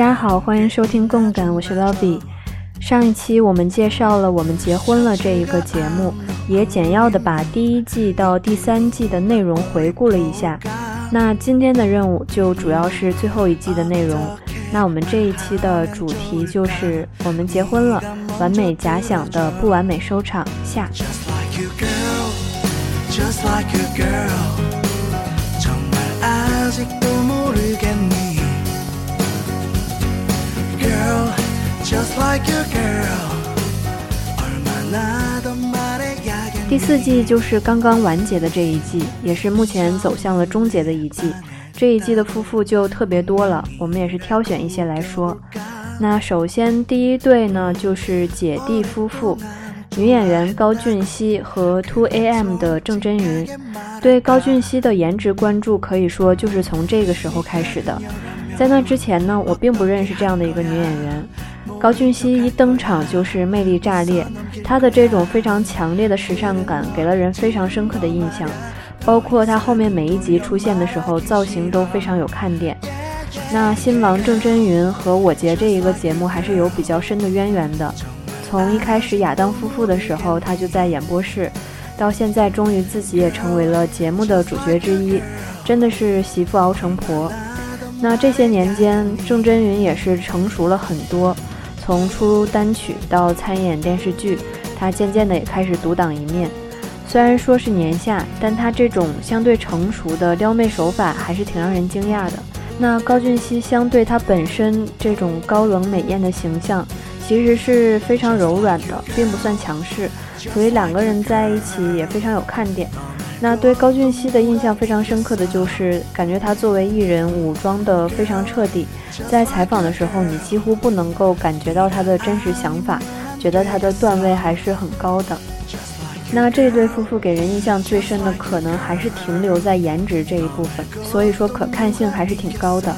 大家好，欢迎收听共感，我是 Lovey。上一期我们介绍了我们结婚了这一个节目，也简要的把第一季到第三季的内容回顾了一下。那今天的任务就主要是最后一季的内容。那我们这一期的主题就是我们结婚了，完美假想的不完美收场下。Just like you girl Just like you Girl just like girl 第四季就是刚刚完结的这一季，也是目前走向了终结的一季。这一季的夫妇就特别多了，我们也是挑选一些来说。那首先第一对呢，就是姐弟夫妇，女演员高俊熙和 two AM 的郑贞云。对高俊熙的颜值关注可以说就是从这个时候开始的。在那之前呢，我并不认识这样的一个女演员。高俊熙一登场就是魅力炸裂，她的这种非常强烈的时尚感给了人非常深刻的印象。包括她后面每一集出现的时候，造型都非常有看点。那新郎郑真云和我节这一个节目还是有比较深的渊源的。从一开始亚当夫妇的时候，他就在演播室，到现在终于自己也成为了节目的主角之一，真的是媳妇熬成婆。那这些年间，郑真云也是成熟了很多，从出单曲到参演电视剧，她渐渐的也开始独当一面。虽然说是年下，但她这种相对成熟的撩妹手法还是挺让人惊讶的。那高俊熙相对她本身这种高冷美艳的形象，其实是非常柔软的，并不算强势，所以两个人在一起也非常有看点。那对高俊熙的印象非常深刻的就是，感觉他作为艺人武装的非常彻底，在采访的时候你几乎不能够感觉到他的真实想法，觉得他的段位还是很高的。那这对夫妇给人印象最深的，可能还是停留在颜值这一部分，所以说可看性还是挺高的。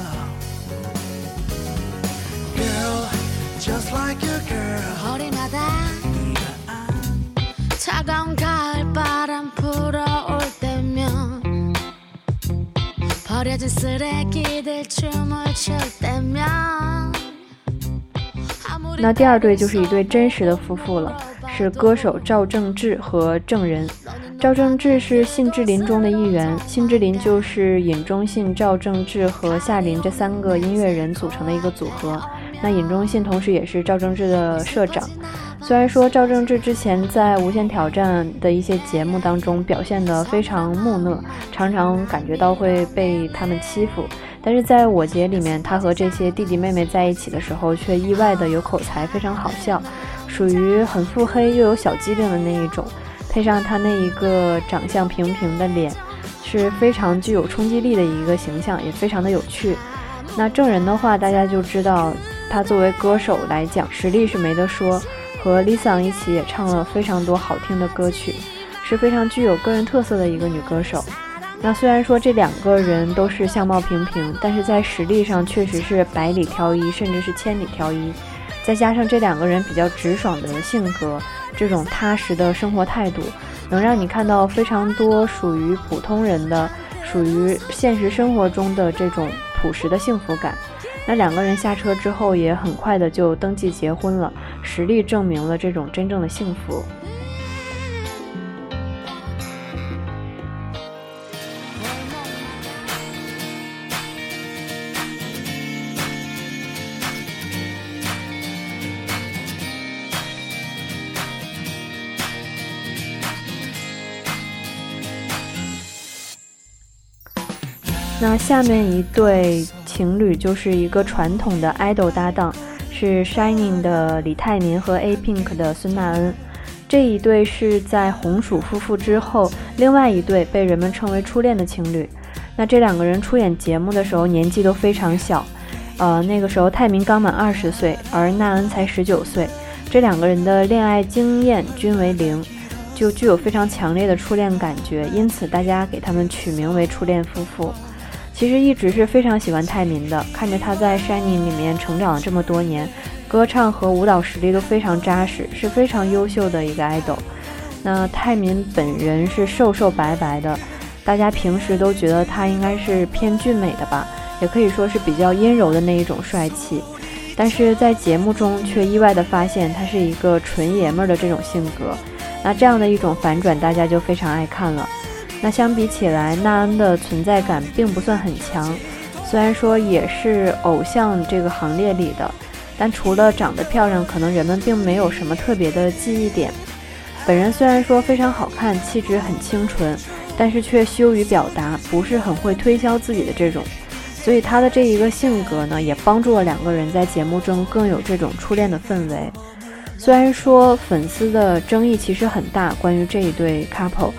버려진 쓰레기들 춤을 출 때면 那第二对就是一对真实的夫妇了，是歌手赵正志和郑仁。赵正志是信志林中的一员，信志林就是尹忠信、赵正志和夏林这三个音乐人组成的一个组合。那尹忠信同时也是赵正志的社长。 虽然说赵正志之前在《无限挑战》的一些节目当中表现得非常木讷，常常感觉到会被他们欺负，但是在我节里面，他和这些弟弟妹妹在一起的时候，却意外的有口才，非常好笑，属于很腹黑又有小机灵的那一种。配上他那一个长相平平的脸，是非常具有冲击力的一个形象，也非常的有趣。那证人的话，大家就知道，他作为歌手来讲，实力是没得说，和 Lisa 一起也唱了非常多好听的歌曲，是非常具有个人特色的一个女歌手。那虽然说这两个人都是相貌平平，但是在实力上确实是百里挑一，甚至是千里挑一。再加上这两个人比较直爽的性格，这种踏实的生活态度，能让你看到非常多属于普通人的、属于现实生活中的这种朴实的幸福感。那两个人下车之后，也很快的就登记结婚了，实力证明了这种真正的幸福。那下面一对情侣就是一个传统的 idol 搭档，是 Shining 的李泰民和 A Pink 的孙娜恩。这一对是在红薯夫妇之后，另外一对被人们称为初恋的情侣。那这两个人出演节目的时候年纪都非常小，呃，那个时候泰民刚满二十岁，而娜恩才十九岁。这两个人的恋爱经验均为零，就具有非常强烈的初恋感觉，因此大家给他们取名为初恋夫妇。其实一直是非常喜欢泰民的，看着他在《Shining》里面成长了这么多年，歌唱和舞蹈实力都非常扎实，是非常优秀的一个 idol。那泰民本人是瘦瘦白白的，大家平时都觉得他应该是偏俊美的吧，也可以说是比较阴柔的那一种帅气。但是在节目中却意外的发现他是一个纯爷们儿的这种性格。那这样的一种反转，大家就非常爱看了。那相比起来，娜恩的存在感并不算很强，虽然说也是偶像这个行列里的，但除了长得漂亮，可能人们并没有什么特别的记忆点。本人虽然说非常好看，气质很清纯，但是却羞于表达，不是很会推销自己的这种。所以他的这一个性格呢，也帮助了两个人在节目中更有这种初恋的氛围。虽然说粉丝的争议其实很大，关于这一对 couple，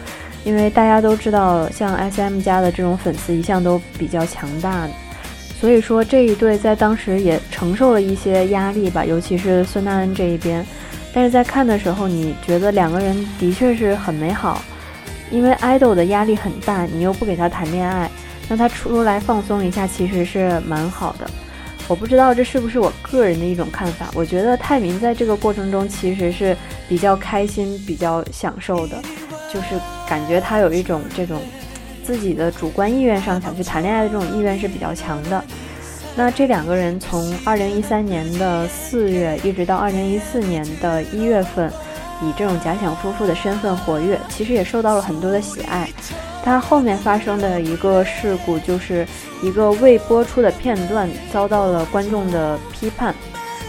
因为大家都知道，像 SM 家的这种粉丝一向都比较强大，所以说这一对在当时也承受了一些压力吧，尤其是孙娜恩这一边。但是在看的时候，你觉得两个人的确是很美好，因为 idol 的压力很大，你又不给他谈恋爱，那他出来放松一下，其实是蛮好的。我不知道这是不是我个人的一种看法，我觉得泰民在这个过程中其实是比较开心、比较享受的，就是感觉他有一种这种自己的主观意愿上想去谈恋爱的这种意愿是比较强的。那这两个人从二零一三年的四月一直到二零一四年的一月份，以这种假想夫妇的身份活跃，其实也受到了很多的喜爱。但后面发生的一个事故，就是一个未播出的片段遭到了观众的批判。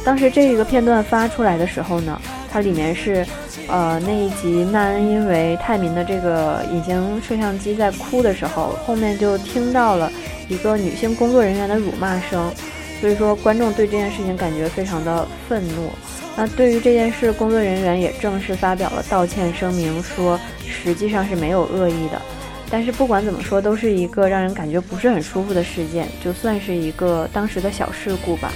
当时这一个片段发出来的时候呢，它里面是，呃，那一集娜恩因为泰民的这个隐形摄像机在哭的时候，后面就听到了。一个女性工作人员的辱骂声，所以说观众对这件事情感觉非常的愤怒。那对于这件事，工作人员也正式发表了道歉声明，说实际上是没有恶意的。但是不管怎么说，都是一个让人感觉不是很舒服的事件，就算是一个当时的小事故吧。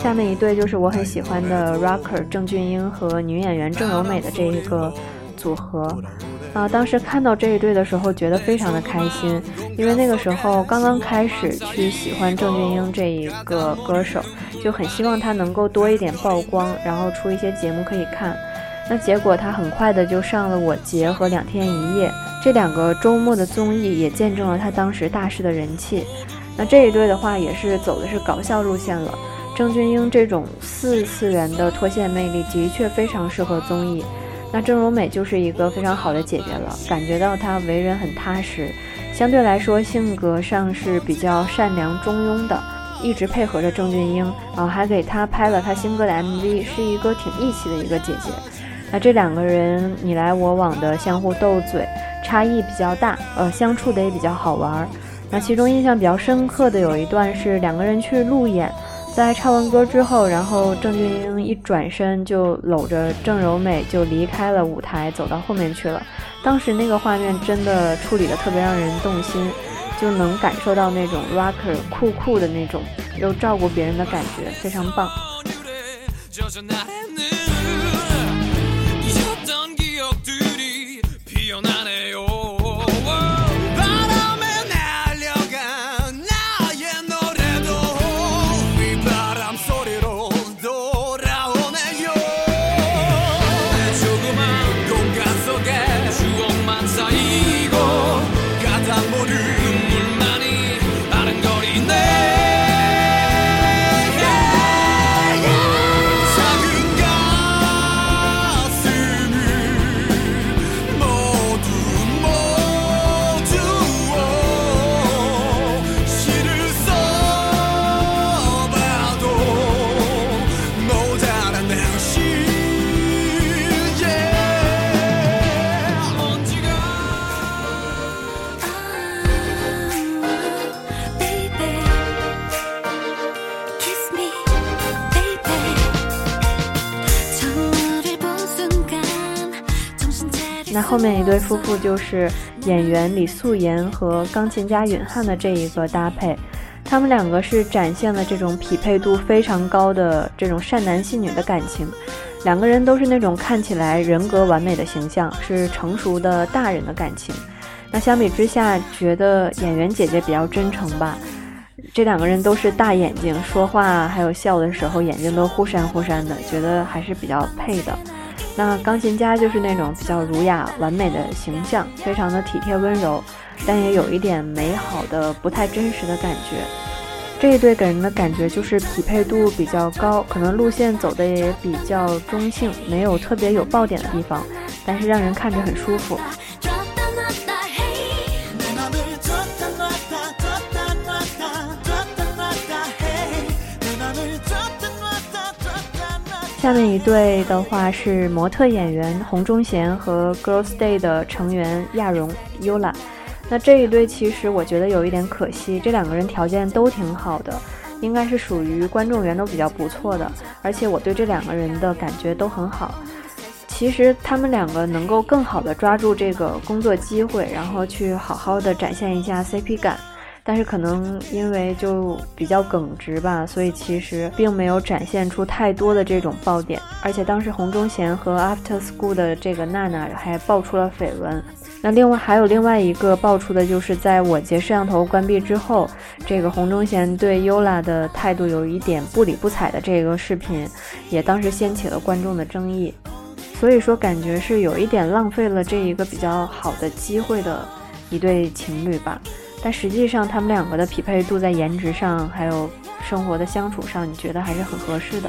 下面一对就是我很喜欢的 Rocker 郑俊英和女演员郑柔美的这一个组合。啊，当时看到这一对的时候，觉得非常的开心，因为那个时候刚刚开始去喜欢郑俊英这一个歌手，就很希望他能够多一点曝光，然后出一些节目可以看。那结果他很快的就上了《我结》和《两天一夜》这两个周末的综艺，也见证了他当时大势的人气。那这一对的话，也是走的是搞笑路线了。郑俊英这种四次元的脱线魅力，的确非常适合综艺。那郑柔美就是一个非常好的姐姐了，感觉到她为人很踏实，相对来说性格上是比较善良中庸的，一直配合着郑俊英，然后还给她拍了她新歌的 MV，是一个挺义气的一个姐姐。那这两个人你来我往的相互斗嘴，差异比较大，呃，相处的也比较好玩。那其中印象比较深刻的有一段是两个人去路演，在唱完歌之后，然后郑俊英一转身就搂着郑柔美就离开了舞台，走到后面去了。当时那个画面真的处理的特别让人动心，就能感受到那种 rocker 酷酷的那种又照顾别人的感觉，非常棒。 살던 기억들이 피어나네요. 后面一对夫妇就是演员李素妍和钢琴家允汉的这一个搭配，他们两个是展现了这种匹配度非常高的这种善男信女的感情，两个人都是那种看起来人格完美的形象，是成熟的大人的感情。那相比之下，觉得演员姐姐比较真诚吧。这两个人都是大眼睛，说话还有笑的时候眼睛都忽闪忽闪的，觉得还是比较配的。那钢琴家就是那种比较儒雅完美的形象，非常的体贴温柔，但也有一点美好的不太真实的感觉。这一对给人的感觉就是匹配度比较高，可能路线走的也比较中性，没有特别有爆点的地方，但是让人看着很舒服。下面一对的话是模特演员洪忠贤和 Girls Day 的成员亚荣 Yula。那这一对其实我觉得有一点可惜，这两个人条件都挺好的，应该是属于观众缘都比较不错的，而且我对这两个人的感觉都很好。其实他们两个能够更好的抓住这个工作机会，然后去好好的展现一下 CP 感。但是可能因为就比较耿直吧，所以其实并没有展现出太多的这种爆点。而且当时洪忠贤和 After School 的这个娜娜还爆出了绯闻。那另外还有另外一个爆出的就是在我节摄像头关闭之后，这个洪忠贤对 Yola 的态度有一点不理不睬的这个视频，也当时掀起了观众的争议。所以说感觉是有一点浪费了这一个比较好的机会的一对情侣吧。但实际上，他们两个的匹配度在颜值上，还有生活的相处上，你觉得还是很合适的。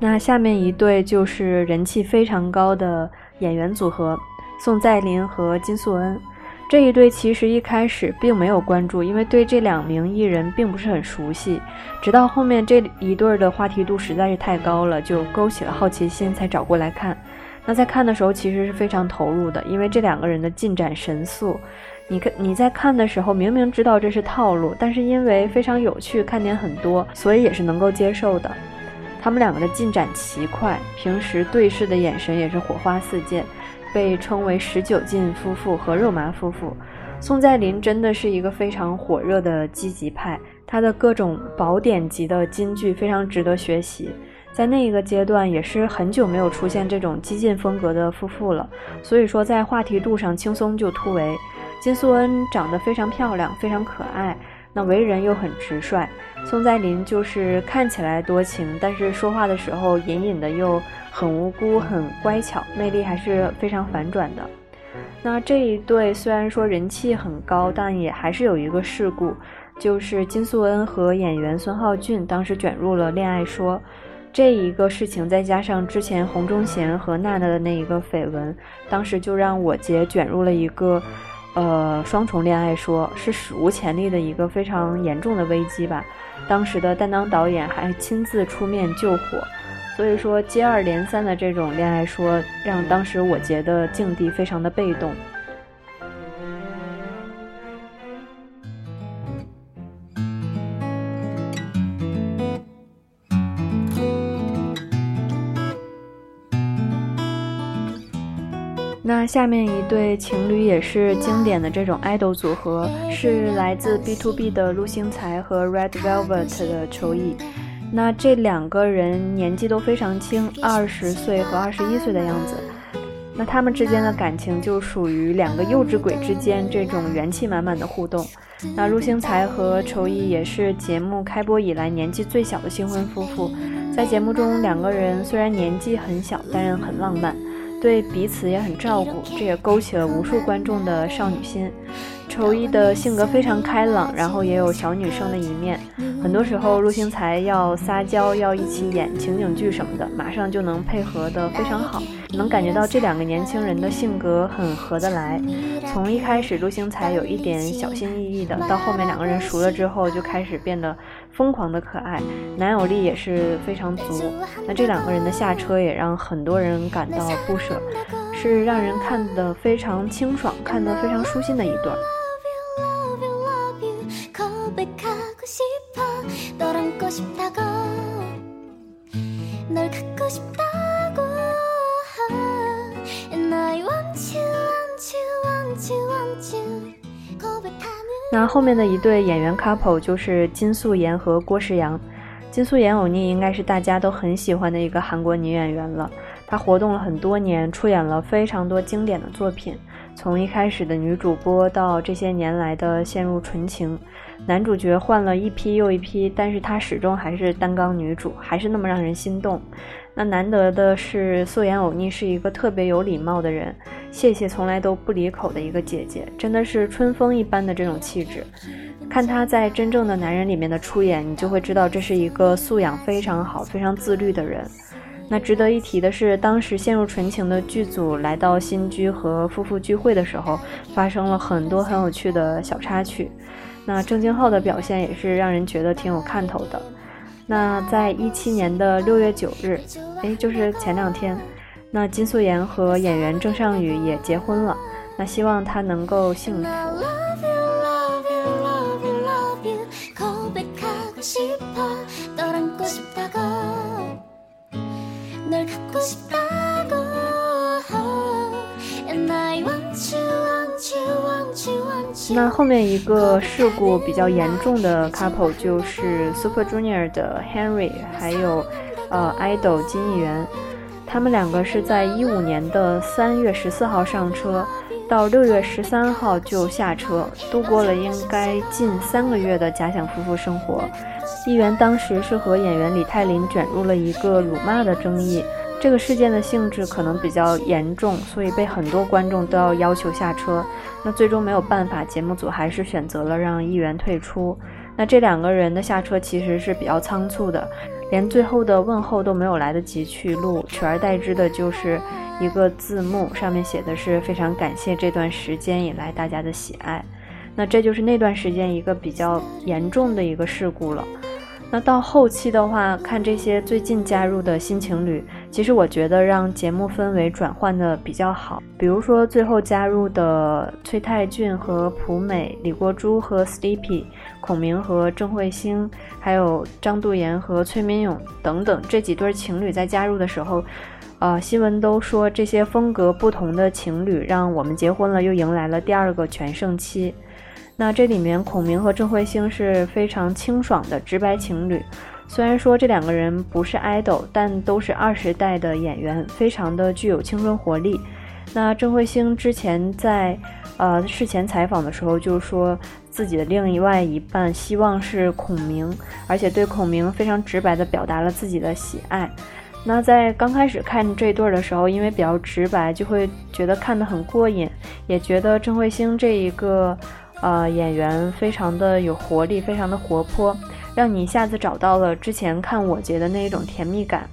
那下面一对就是人气非常高的。演员组合宋在林和金素恩这一对，其实一开始并没有关注，因为对这两名艺人并不是很熟悉。直到后面这一对的话题度实在是太高了，就勾起了好奇心，才找过来看。那在看的时候，其实是非常投入的，因为这两个人的进展神速。你看你在看的时候，明明知道这是套路，但是因为非常有趣，看点很多，所以也是能够接受的。他们两个的进展奇快，平时对视的眼神也是火花四溅，被称为“十九禁夫妇”和“肉麻夫妇”。宋在林真的是一个非常火热的积极派，他的各种宝典级的金句非常值得学习。在那一个阶段，也是很久没有出现这种激进风格的夫妇了，所以说在话题度上轻松就突围。金素恩长得非常漂亮，非常可爱。那为人又很直率，宋在林就是看起来多情，但是说话的时候隐隐的又很无辜、很乖巧，魅力还是非常反转的。那这一对虽然说人气很高，但也还是有一个事故，就是金素恩和演员孙浩俊当时卷入了恋爱说，这一个事情再加上之前洪忠贤和娜娜的那一个绯闻，当时就让我姐卷入了一个。呃，双重恋爱说是史无前例的一个非常严重的危机吧。当时的担当导演还亲自出面救火，所以说接二连三的这种恋爱说，让当时我觉得境地非常的被动。下面一对情侣也是经典的这种 idol 组合，是来自 B to B 的陆星材和 Red Velvet 的秋意。那这两个人年纪都非常轻，二十岁和二十一岁的样子。那他们之间的感情就属于两个幼稚鬼之间这种元气满满的互动。那陆星材和秋意也是节目开播以来年纪最小的新婚夫妇，在节目中两个人虽然年纪很小，但是很浪漫。对彼此也很照顾，这也勾起了无数观众的少女心。仇一的性格非常开朗，然后也有小女生的一面。很多时候，陆星材要撒娇，要一起演情景剧什么的，马上就能配合得非常好。能感觉到这两个年轻人的性格很合得来。从一开始，陆星材有一点小心翼翼的，到后面两个人熟了之后，就开始变得疯狂的可爱，男友力也是非常足。那这两个人的下车也让很多人感到不舍，是让人看得非常清爽、看得非常舒心的一段。那后面的一对演员 couple 就是金素妍和郭诗阳。金素妍欧尼应该是大家都很喜欢的一个韩国女演员了。她活动了很多年，出演了非常多经典的作品，从一开始的女主播到这些年来的陷入纯情，男主角换了一批又一批，但是她始终还是担纲女主，还是那么让人心动。那难得的是，素颜偶逆是一个特别有礼貌的人，谢谢从来都不离口的一个姐姐，真的是春风一般的这种气质。看她在《真正的男人》里面的出演，你就会知道这是一个素养非常好、非常自律的人。那值得一提的是，当时陷入纯情的剧组来到新居和夫妇聚会的时候，发生了很多很有趣的小插曲。那郑敬浩的表现也是让人觉得挺有看头的。那在一七年的六月九日，哎，就是前两天，那金素妍和演员郑尚宇也结婚了。那希望他能够幸福。那后面一个事故比较严重的 couple 就是 Super Junior 的 Henry 还有呃 idol 金艺媛，他们两个是在一五年的三月十四号上车，到六月十三号就下车，度过了应该近三个月的假想夫妇生活。艺媛当时是和演员李泰林卷入了一个辱骂的争议。这个事件的性质可能比较严重，所以被很多观众都要要求下车。那最终没有办法，节目组还是选择了让艺媛退出。那这两个人的下车其实是比较仓促的，连最后的问候都没有来得及去录，取而代之的就是一个字幕，上面写的是非常感谢这段时间以来大家的喜爱。那这就是那段时间一个比较严重的一个事故了。那到后期的话，看这些最近加入的新情侣，其实我觉得让节目氛围转换的比较好。比如说最后加入的崔泰俊和朴美、李国珠和 Sleepy、孔明和郑慧星，还有张度妍和崔民勇等等这几对情侣在加入的时候，呃，新闻都说这些风格不同的情侣让我们结婚了，又迎来了第二个全盛期。那这里面孔明和郑慧星是非常清爽的直白情侣，虽然说这两个人不是 idol，但都是二十代的演员，非常的具有青春活力。那郑慧星之前在呃事前采访的时候就说自己的另外一半希望是孔明，而且对孔明非常直白的表达了自己的喜爱。那在刚开始看这对儿的时候，因为比较直白，就会觉得看得很过瘾，也觉得郑慧星这一个。呃，演员非常的有活力，非常的活泼，让你一下子找到了之前看我节的那一种甜蜜感。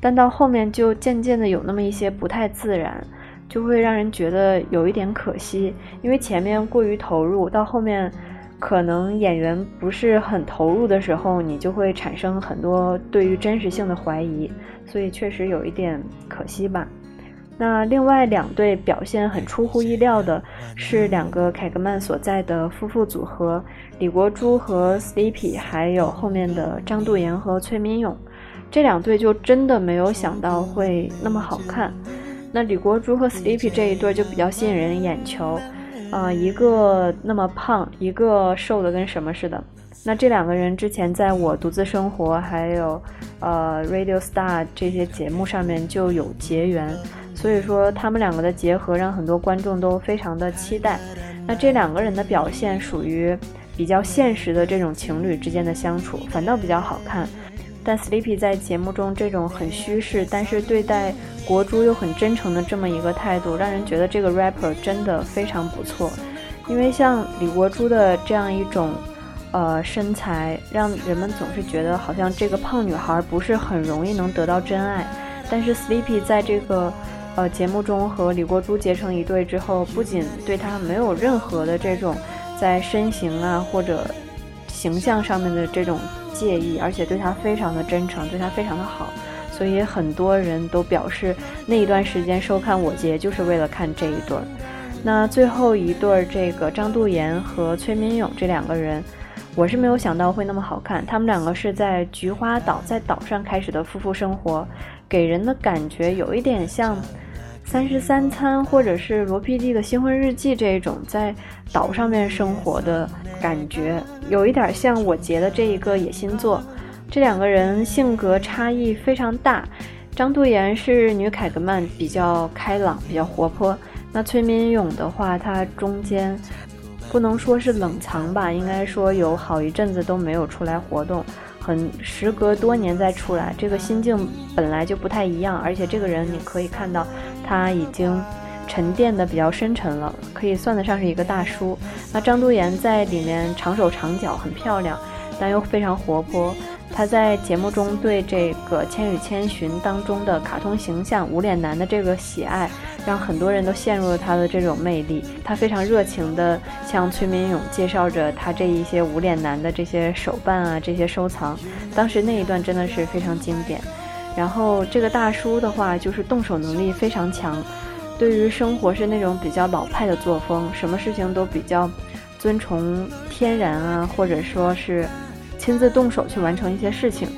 但到后面就渐渐的有那么一些不太自然，就会让人觉得有一点可惜，因为前面过于投入，到后面可能演员不是很投入的时候，你就会产生很多对于真实性的怀疑，所以确实有一点可惜吧。那另外两对表现很出乎意料的是两个凯格曼所在的夫妇组合，李国珠和 Sleepy，还有后面的张度妍和崔民勇，这两对就真的没有想到会那么好看。那李国珠和 Sleepy 这一对就比较吸引人眼球，呃，一个那么胖，一个瘦的跟什么似的。那这两个人之前在我独自生活还有呃 Radio Star 这些节目上面就有结缘。所以说，他们两个的结合让很多观众都非常的期待。那这两个人的表现属于比较现实的这种情侣之间的相处，反倒比较好看。但 Sleepy 在节目中这种很虚饰，但是对待国珠又很真诚的这么一个态度，让人觉得这个 rapper 真的非常不错。因为像李国珠的这样一种呃身材，让人们总是觉得好像这个胖女孩不是很容易能得到真爱。但是 Sleepy 在这个呃，节目中和李国珠结成一对之后，不仅对他没有任何的这种在身形啊或者形象上面的这种介意，而且对他非常的真诚，对他非常的好，所以很多人都表示那一段时间收看我节就是为了看这一对儿。那最后一对儿，这个张度妍和崔敏勇这两个人，我是没有想到会那么好看。他们两个是在菊花岛在岛上开始的夫妇生活，给人的感觉有一点像。三十三餐，或者是罗 PD 的新婚日记这种在岛上面生活的感觉，有一点像我结的这一个野心座。这两个人性格差异非常大，张度妍是女凯格曼，比较开朗，比较活泼。那崔敏勇的话，他中间不能说是冷藏吧，应该说有好一阵子都没有出来活动。很时隔多年再出来，这个心境本来就不太一样，而且这个人你可以看到他已经沉淀的比较深沉了，可以算得上是一个大叔。那张都妍在里面长手长脚，很漂亮，但又非常活泼。他在节目中对这个《千与千寻》当中的卡通形象无脸男的这个喜爱，让很多人都陷入了他的这种魅力。他非常热情地向崔敏勇介绍着他这一些无脸男的这些手办啊，这些收藏。当时那一段真的是非常经典。然后这个大叔的话，就是动手能力非常强，对于生活是那种比较老派的作风，什么事情都比较遵从天然啊，或者说是。亲自动手去完成一些事情，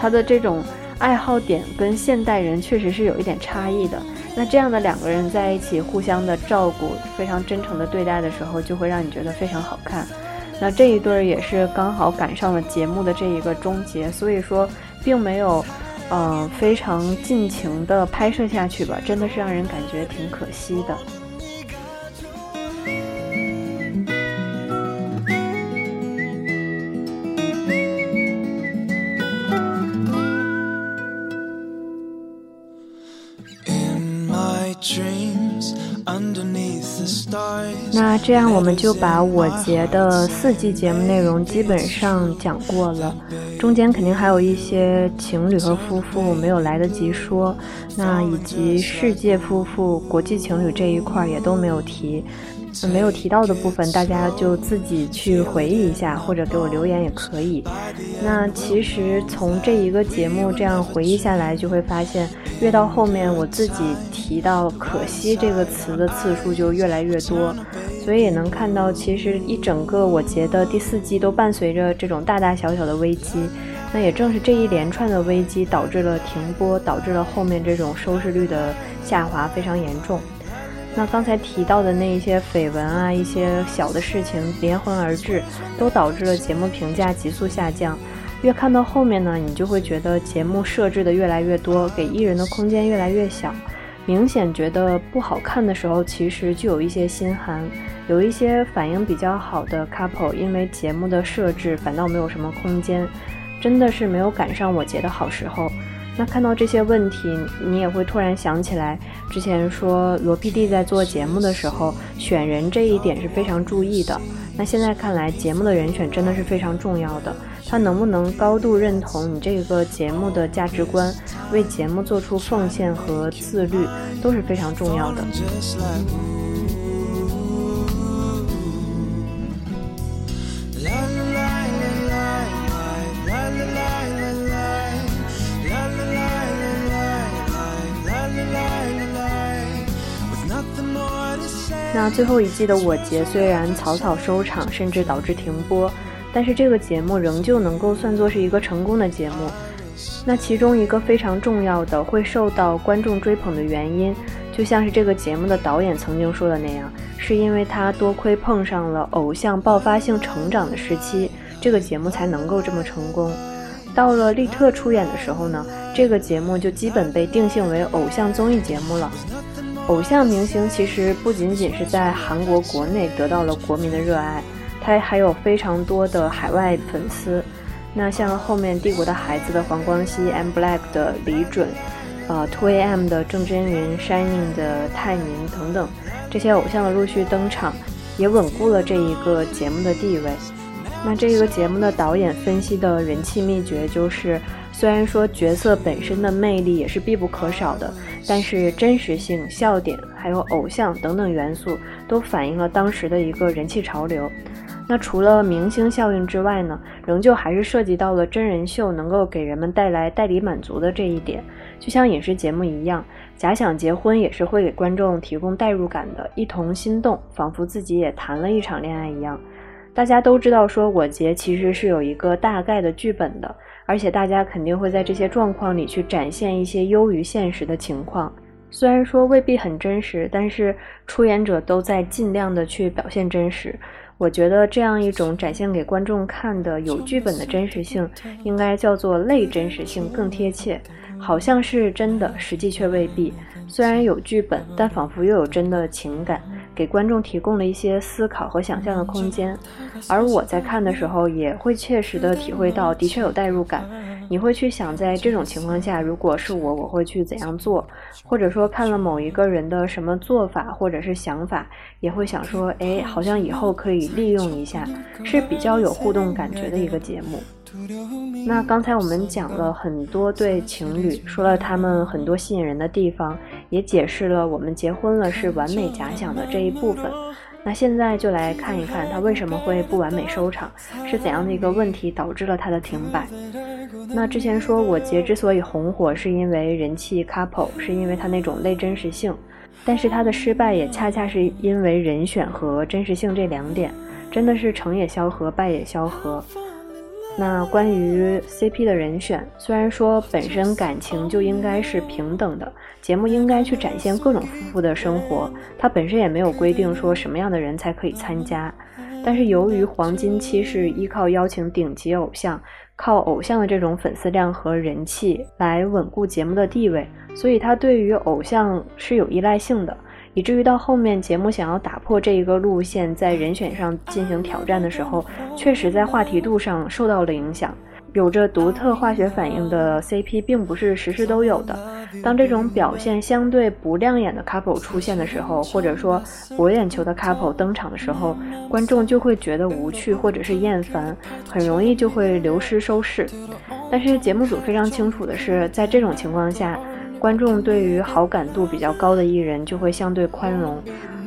他的这种爱好点跟现代人确实是有一点差异的。那这样的两个人在一起，互相的照顾，非常真诚的对待的时候，就会让你觉得非常好看。那这一对儿也是刚好赶上了节目的这一个终结，所以说并没有，嗯，非常尽情的拍摄下去吧，真的是让人感觉挺可惜的。那这样我们就把我节的四季节目内容基本上讲过了，中间肯定还有一些情侣和夫妇没有来得及说，那以及世界夫妇、国际情侣这一块也都没有提。没有提到的部分，大家就自己去回忆一下，或者给我留言也可以。那其实从这一个节目这样回忆下来，就会发现，越到后面我自己提到“可惜”这个词的次数就越来越多，所以也能看到，其实一整个我觉得第四季都伴随着这种大大小小的危机。那也正是这一连串的危机，导致了停播，导致了后面这种收视率的下滑非常严重。那刚才提到的那一些绯闻啊，一些小的事情连环而至，都导致了节目评价急速下降。越看到后面呢，你就会觉得节目设置的越来越多，给艺人的空间越来越小。明显觉得不好看的时候，其实就有一些心寒。有一些反应比较好的 couple，因为节目的设置反倒没有什么空间，真的是没有赶上我节的好时候。那看到这些问题，你也会突然想起来，之前说罗 PD 在做节目的时候选人这一点是非常注意的。那现在看来，节目的人选真的是非常重要的。他能不能高度认同你这个节目的价值观，为节目做出奉献和自律，都是非常重要的。那最后一季的我节虽然草草收场，甚至导致停播，但是这个节目仍旧能够算作是一个成功的节目。那其中一个非常重要的会受到观众追捧的原因，就像是这个节目的导演曾经说的那样，是因为他多亏碰上了偶像爆发性成长的时期，这个节目才能够这么成功。到了利特出演的时候呢，这个节目就基本被定性为偶像综艺节目了。偶像明星其实不仅仅是在韩国国内得到了国民的热爱，他还有非常多的海外粉丝。那像后面《帝国的孩子》的黄光熙、M Black 的李准，呃，Two AM 的郑真云、Shining 的泰民等等，这些偶像的陆续登场，也稳固了这一个节目的地位。那这个节目的导演分析的人气秘诀就是。虽然说角色本身的魅力也是必不可少的，但是真实性、笑点还有偶像等等元素都反映了当时的一个人气潮流。那除了明星效应之外呢，仍旧还是涉及到了真人秀能够给人们带来代理满足的这一点。就像影视节目一样，假想结婚也是会给观众提供代入感的，一同心动，仿佛自己也谈了一场恋爱一样。大家都知道，说我结其实是有一个大概的剧本的，而且大家肯定会在这些状况里去展现一些优于现实的情况。虽然说未必很真实，但是出演者都在尽量的去表现真实。我觉得这样一种展现给观众看的有剧本的真实性，应该叫做类真实性更贴切。好像是真的，实际却未必。虽然有剧本，但仿佛又有真的情感，给观众提供了一些思考和想象的空间。而我在看的时候，也会切实的体会到，的确有代入感。你会去想，在这种情况下，如果是我，我会去怎样做？或者说，看了某一个人的什么做法或者是想法，也会想说，哎，好像以后可以利用一下，是比较有互动感觉的一个节目。那刚才我们讲了很多对情侣，说了他们很多吸引人的地方，也解释了我们结婚了是完美假想的这一部分。那现在就来看一看它为什么会不完美收场，是怎样的一个问题导致了它的停摆。那之前说我节之所以红火，是因为人气 couple，是因为它那种类真实性，但是它的失败也恰恰是因为人选和真实性这两点，真的是成也萧何，败也萧何。那关于 CP 的人选，虽然说本身感情就应该是平等的，节目应该去展现各种夫妇的生活，它本身也没有规定说什么样的人才可以参加。但是由于黄金期是依靠邀请顶级偶像，靠偶像的这种粉丝量和人气来稳固节目的地位，所以它对于偶像是有依赖性的。以至于到后面节目想要打破这一个路线，在人选上进行挑战的时候，确实在话题度上受到了影响。有着独特化学反应的 CP 并不是时时都有的。当这种表现相对不亮眼的 couple 出现的时候，或者说博眼球的 couple 登场的时候，观众就会觉得无趣或者是厌烦，很容易就会流失收视。但是节目组非常清楚的是，在这种情况下。观众对于好感度比较高的艺人就会相对宽容，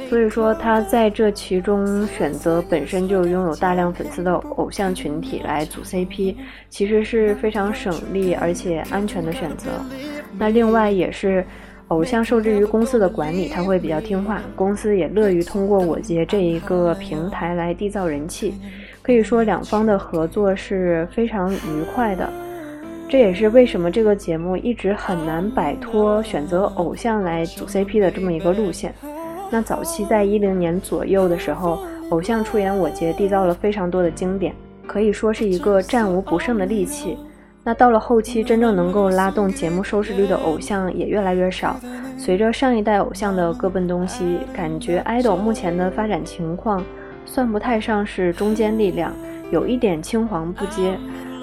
所以说他在这其中选择本身就拥有大量粉丝的偶像群体来组 CP，其实是非常省力而且安全的选择。那另外也是，偶像受制于公司的管理，他会比较听话，公司也乐于通过我节这一个平台来缔造人气，可以说两方的合作是非常愉快的。这也是为什么这个节目一直很难摆脱选择偶像来组 CP 的这么一个路线。那早期在一零年左右的时候，偶像出演我节缔造了非常多的经典，可以说是一个战无不胜的利器。那到了后期，真正能够拉动节目收视率的偶像也越来越少。随着上一代偶像的各奔东西，感觉 idol 目前的发展情况算不太上是中坚力量，有一点青黄不接。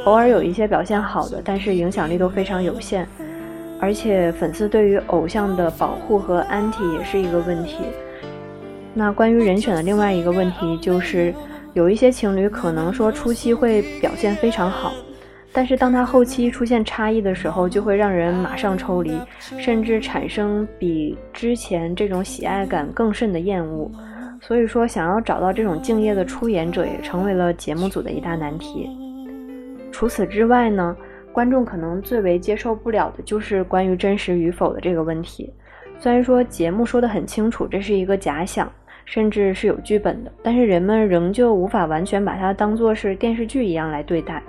偶尔有一些表现好的，但是影响力都非常有限，而且粉丝对于偶像的保护和安体也是一个问题。那关于人选的另外一个问题就是，有一些情侣可能说初期会表现非常好，但是当他后期出现差异的时候，就会让人马上抽离，甚至产生比之前这种喜爱感更甚的厌恶。所以说，想要找到这种敬业的出演者，也成为了节目组的一大难题。除此之外呢，观众可能最为接受不了的就是关于真实与否的这个问题。虽然说节目说得很清楚，这是一个假想，甚至是有剧本的，但是人们仍旧无法完全把它当作是电视剧一样来对待。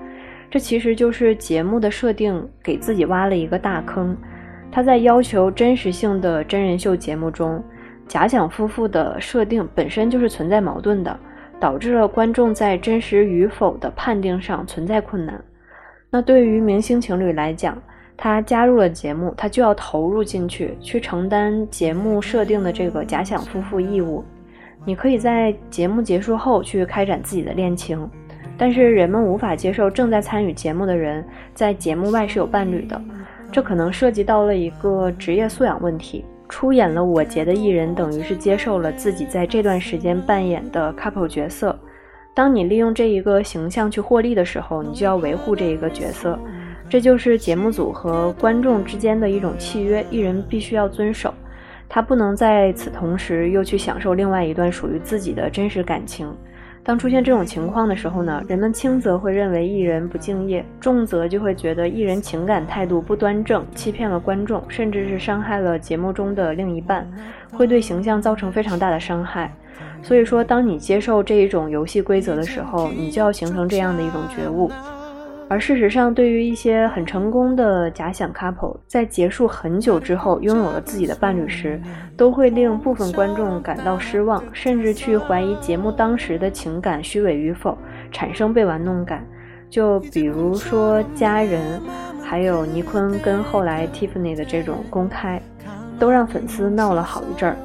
这其实就是节目的设定给自己挖了一个大坑。他在要求真实性的真人秀节目中，假想夫妇的设定本身就是存在矛盾的。导致了观众在真实与否的判定上存在困难。那对于明星情侣来讲，他加入了节目，他就要投入进去，去承担节目设定的这个假想夫妇义务。你可以在节目结束后去开展自己的恋情，但是人们无法接受正在参与节目的人在节目外是有伴侣的，这可能涉及到了一个职业素养问题。出演了我节的艺人，等于是接受了自己在这段时间扮演的 couple 角色。当你利用这一个形象去获利的时候，你就要维护这一个角色。这就是节目组和观众之间的一种契约，艺人必须要遵守。他不能在此同时又去享受另外一段属于自己的真实感情。当出现这种情况的时候呢，人们轻则会认为艺人不敬业，重则就会觉得艺人情感态度不端正，欺骗了观众，甚至是伤害了节目中的另一半，会对形象造成非常大的伤害。所以说，当你接受这一种游戏规则的时候，你就要形成这样的一种觉悟。而事实上，对于一些很成功的假想 couple，在结束很久之后拥有了自己的伴侣时，都会令部分观众感到失望，甚至去怀疑节目当时的情感虚伪与否，产生被玩弄感。就比如说家人，还有尼坤跟后来 Tiffany 的这种公开，都让粉丝闹了好一阵儿。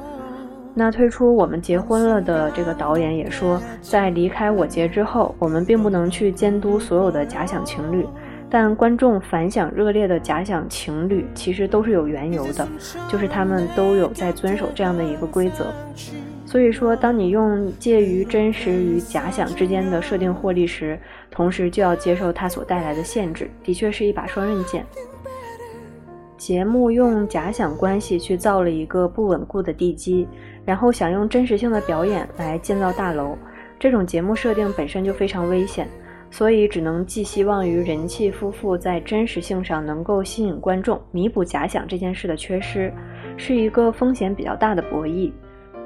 那推出我们结婚了的这个导演也说，在离开我结之后，我们并不能去监督所有的假想情侣，但观众反响热烈的假想情侣其实都是有缘由的，就是他们都有在遵守这样的一个规则。所以说，当你用介于真实与假想之间的设定获利时，同时就要接受它所带来的限制，的确是一把双刃剑。节目用假想关系去造了一个不稳固的地基。然后想用真实性的表演来建造大楼，这种节目设定本身就非常危险，所以只能寄希望于人气夫妇在真实性上能够吸引观众，弥补假想这件事的缺失，是一个风险比较大的博弈。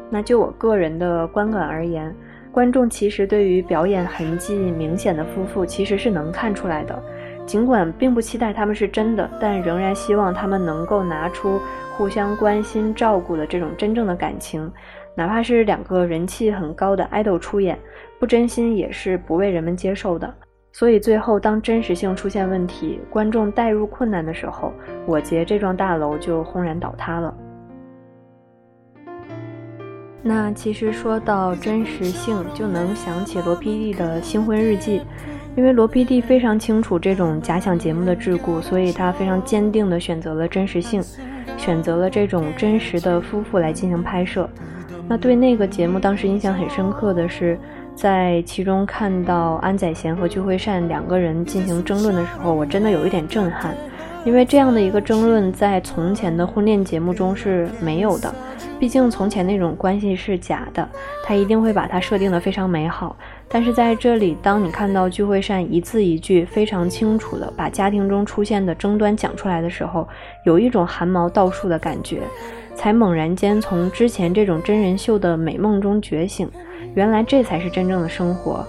那就我个人的观感而言，观众其实对于表演痕迹明显的夫妇其实是能看出来的，尽管并不期待他们是真的，但仍然希望他们能够拿出。互相关心、照顾的这种真正的感情，哪怕是两个人气很高的 idol 出演，不真心也是不被人们接受的。所以最后，当真实性出现问题，观众代入困难的时候，我结这幢大楼就轰然倒塌了。那其实说到真实性，就能想起罗 PD 的新婚日记。因为罗 PD 非常清楚这种假想节目的桎梏，所以他非常坚定地选择了真实性，选择了这种真实的夫妇来进行拍摄。那对那个节目当时印象很深刻的是，在其中看到安宰贤和具惠善两个人进行争论的时候，我真的有一点震撼。因为这样的一个争论在从前的婚恋节目中是没有的，毕竟从前那种关系是假的，他一定会把它设定的非常美好。但是在这里，当你看到聚会善一字一句非常清楚的把家庭中出现的争端讲出来的时候，有一种汗毛倒竖的感觉，才猛然间从之前这种真人秀的美梦中觉醒，原来这才是真正的生活。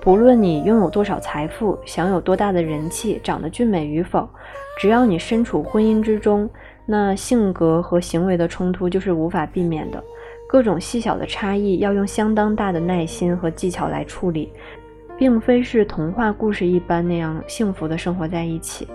不论你拥有多少财富，享有多大的人气，长得俊美与否，只要你身处婚姻之中，那性格和行为的冲突就是无法避免的。各种细小的差异要用相当大的耐心和技巧来处理，并非是童话故事一般那样幸福的生活在一起。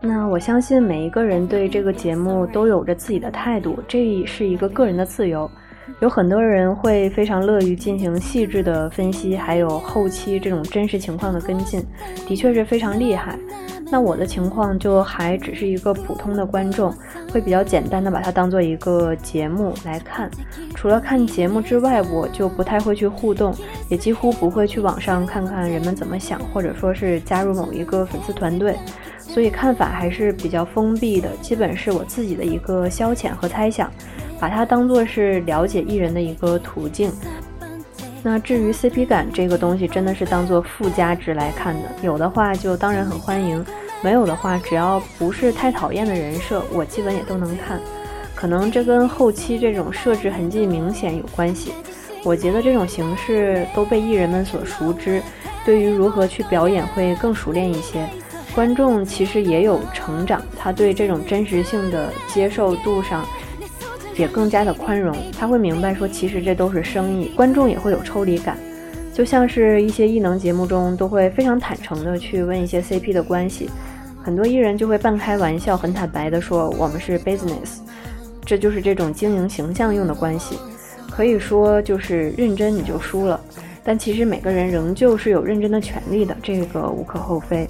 那我相信每一个人对这个节目都有着自己的态度，这是一个个人的自由。有很多人会非常乐于进行细致的分析，还有后期这种真实情况的跟进，的确是非常厉害。那我的情况就还只是一个普通的观众，会比较简单的把它当做一个节目来看。除了看节目之外，我就不太会去互动，也几乎不会去网上看看人们怎么想，或者说是加入某一个粉丝团队。所以看法还是比较封闭的，基本是我自己的一个消遣和猜想，把它当做是了解艺人的一个途径。那至于 CP 感这个东西，真的是当做附加值来看的，有的话就当然很欢迎，没有的话只要不是太讨厌的人设，我基本也都能看。可能这跟后期这种设置痕迹明显有关系。我觉得这种形式都被艺人们所熟知，对于如何去表演会更熟练一些。观众其实也有成长，他对这种真实性的接受度上也更加的宽容。他会明白说，其实这都是生意，观众也会有抽离感。就像是一些艺能节目中，都会非常坦诚的去问一些 CP 的关系，很多艺人就会半开玩笑、很坦白的说，我们是 business，这就是这种经营形象用的关系。可以说就是认真你就输了，但其实每个人仍旧是有认真的权利的，这个无可厚非。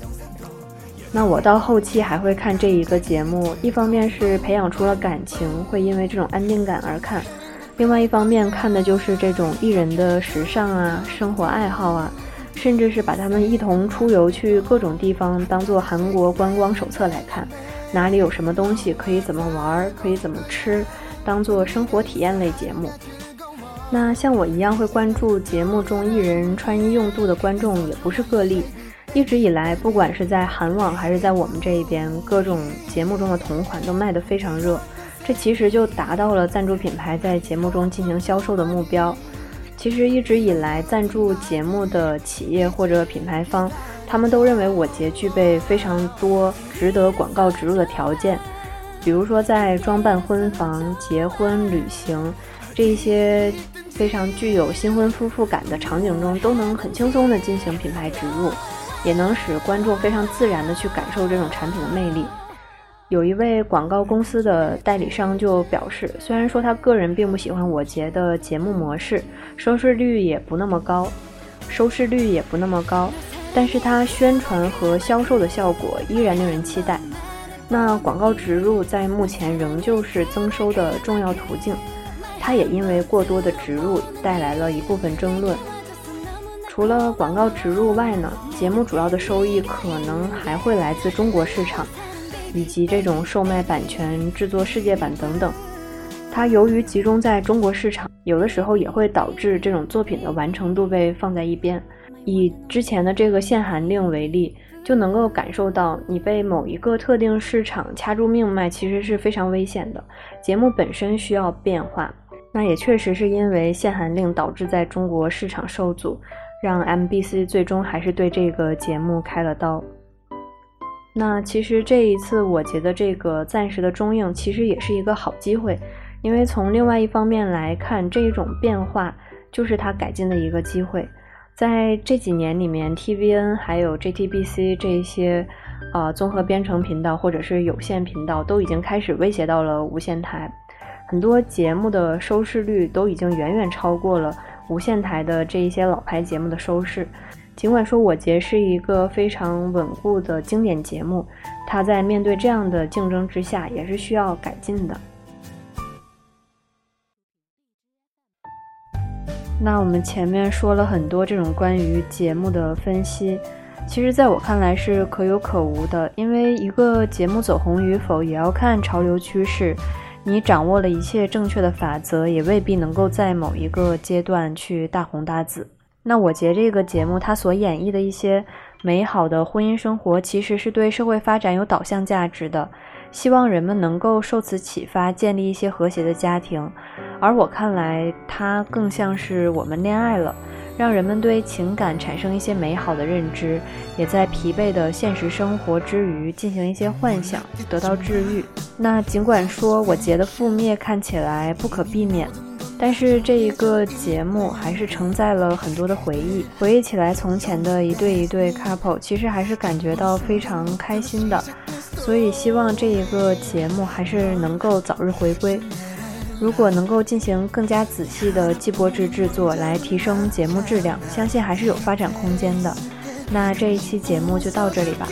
那我到后期还会看这一个节目，一方面是培养出了感情，会因为这种安定感而看；另外一方面看的就是这种艺人的时尚啊、生活爱好啊，甚至是把他们一同出游去各种地方当做韩国观光手册来看，哪里有什么东西可以怎么玩，可以怎么吃，当做生活体验类节目。那像我一样会关注节目中艺人穿衣用度的观众也不是个例，一直以来，不管是在韩网还是在我们这一边，各种节目中的同款都卖得非常热，这其实就达到了赞助品牌在节目中进行销售的目标。其实一直以来，赞助节目的企业或者品牌方，他们都认为我节具备非常多值得广告植入的条件，比如说在装扮婚房、结婚、旅行这一些。非常具有新婚夫妇感的场景中，都能很轻松地进行品牌植入，也能使观众非常自然地去感受这种产品的魅力。有一位广告公司的代理商就表示，虽然说他个人并不喜欢我节的节目模式，收视率也不那么高，收视率也不那么高，但是他宣传和销售的效果依然令人期待。那广告植入在目前仍旧是增收的重要途径。它也因为过多的植入带来了一部分争论。除了广告植入外呢，节目主要的收益可能还会来自中国市场，以及这种售卖版权、制作世界版等等。它由于集中在中国市场，有的时候也会导致这种作品的完成度被放在一边。以之前的这个限韩令为例，就能够感受到你被某一个特定市场掐住命脉，其实是非常危险的。节目本身需要变化。那也确实是因为限韩令导致在中国市场受阻，让 MBC 最终还是对这个节目开了刀。那其实这一次我觉得这个暂时的中映其实也是一个好机会，因为从另外一方面来看，这种变化就是它改进的一个机会。在这几年里面，TVN 还有 JTBC 这些呃综合编程频道或者是有线频道都已经开始威胁到了无线台。很多节目的收视率都已经远远超过了无线台的这一些老牌节目的收视。尽管说我节是一个非常稳固的经典节目，它在面对这样的竞争之下也是需要改进的。那我们前面说了很多这种关于节目的分析，其实在我看来是可有可无的，因为一个节目走红与否也要看潮流趋势。你掌握了一切正确的法则，也未必能够在某一个阶段去大红大紫。那我觉这个节目它所演绎的一些美好的婚姻生活，其实是对社会发展有导向价值的，希望人们能够受此启发，建立一些和谐的家庭。而我看来，它更像是我们恋爱了。让人们对情感产生一些美好的认知，也在疲惫的现实生活之余进行一些幻想，得到治愈。那尽管说我节的覆灭看起来不可避免，但是这一个节目还是承载了很多的回忆。回忆起来从前的一对一对 couple，其实还是感觉到非常开心的。所以希望这一个节目还是能够早日回归。如果能够进行更加仔细的季播制制作，来提升节目质量，相信还是有发展空间的。那这一期节目就到这里吧。